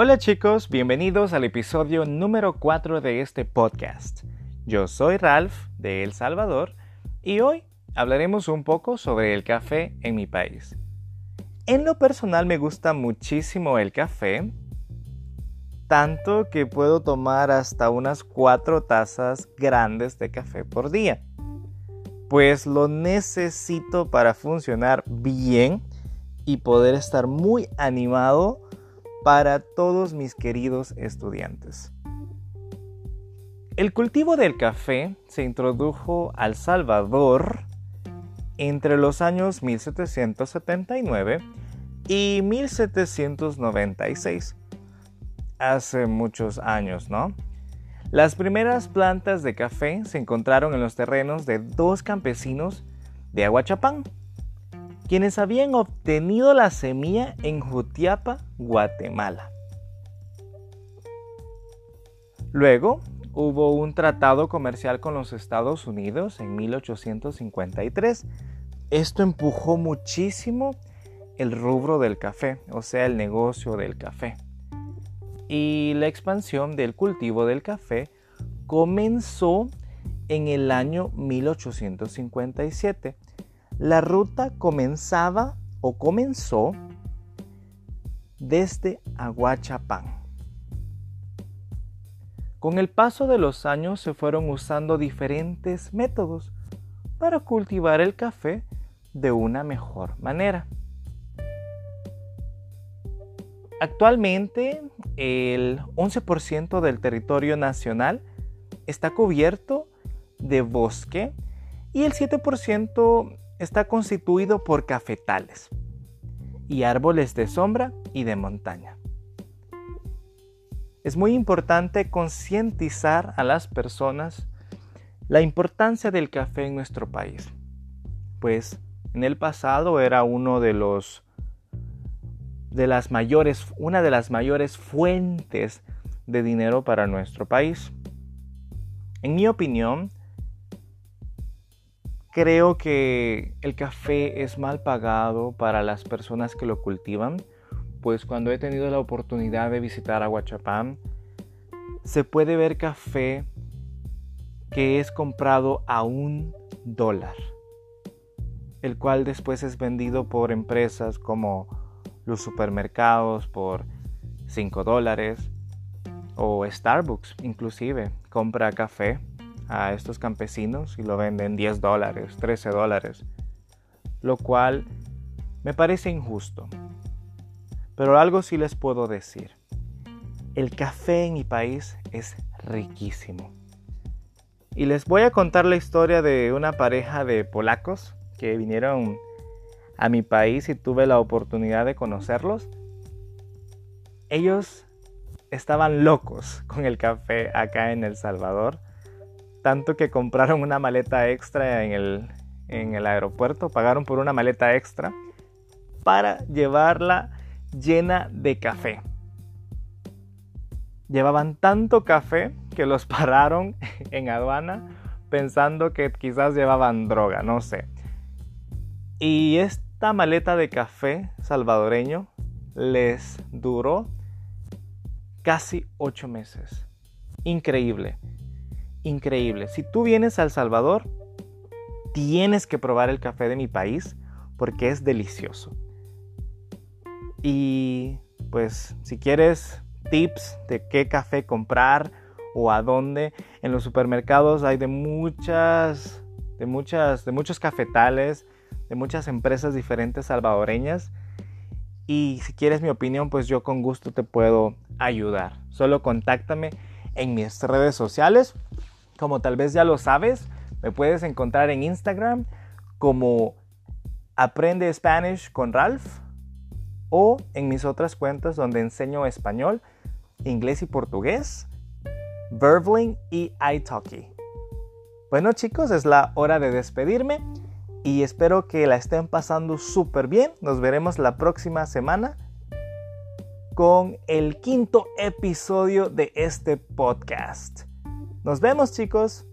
Hola chicos, bienvenidos al episodio número 4 de este podcast. Yo soy Ralph de El Salvador y hoy hablaremos un poco sobre el café en mi país. En lo personal me gusta muchísimo el café, tanto que puedo tomar hasta unas 4 tazas grandes de café por día. Pues lo necesito para funcionar bien y poder estar muy animado para todos mis queridos estudiantes. El cultivo del café se introdujo al Salvador entre los años 1779 y 1796. Hace muchos años, ¿no? Las primeras plantas de café se encontraron en los terrenos de dos campesinos de Aguachapán, quienes habían obtenido la semilla en Jutiapa, Guatemala. Luego hubo un tratado comercial con los Estados Unidos en 1853. Esto empujó muchísimo el rubro del café, o sea, el negocio del café. Y la expansión del cultivo del café comenzó en el año 1857 la ruta comenzaba o comenzó desde Aguachapán. Con el paso de los años se fueron usando diferentes métodos para cultivar el café de una mejor manera. Actualmente el 11% del territorio nacional está cubierto de bosque y el 7% está constituido por cafetales y árboles de sombra y de montaña. Es muy importante concientizar a las personas la importancia del café en nuestro país, pues en el pasado era uno de los de las mayores una de las mayores fuentes de dinero para nuestro país. En mi opinión, Creo que el café es mal pagado para las personas que lo cultivan, pues cuando he tenido la oportunidad de visitar Aguachapán, se puede ver café que es comprado a un dólar, el cual después es vendido por empresas como los supermercados por 5 dólares o Starbucks inclusive compra café a estos campesinos y lo venden 10 dólares, 13 dólares, lo cual me parece injusto. Pero algo sí les puedo decir. El café en mi país es riquísimo. Y les voy a contar la historia de una pareja de polacos que vinieron a mi país y tuve la oportunidad de conocerlos. Ellos estaban locos con el café acá en El Salvador tanto que compraron una maleta extra en el, en el aeropuerto, pagaron por una maleta extra para llevarla llena de café. Llevaban tanto café que los pararon en aduana pensando que quizás llevaban droga, no sé. Y esta maleta de café salvadoreño les duró casi ocho meses. Increíble increíble. Si tú vienes a El Salvador, tienes que probar el café de mi país porque es delicioso. Y pues si quieres tips de qué café comprar o a dónde, en los supermercados hay de muchas de muchas de muchos cafetales, de muchas empresas diferentes salvadoreñas. Y si quieres mi opinión, pues yo con gusto te puedo ayudar. Solo contáctame en mis redes sociales. Como tal vez ya lo sabes, me puedes encontrar en Instagram como Aprende Spanish con Ralph o en mis otras cuentas donde enseño español, inglés y portugués, Verbling y italki. Bueno chicos, es la hora de despedirme y espero que la estén pasando súper bien. Nos veremos la próxima semana con el quinto episodio de este podcast. Nos vemos chicos.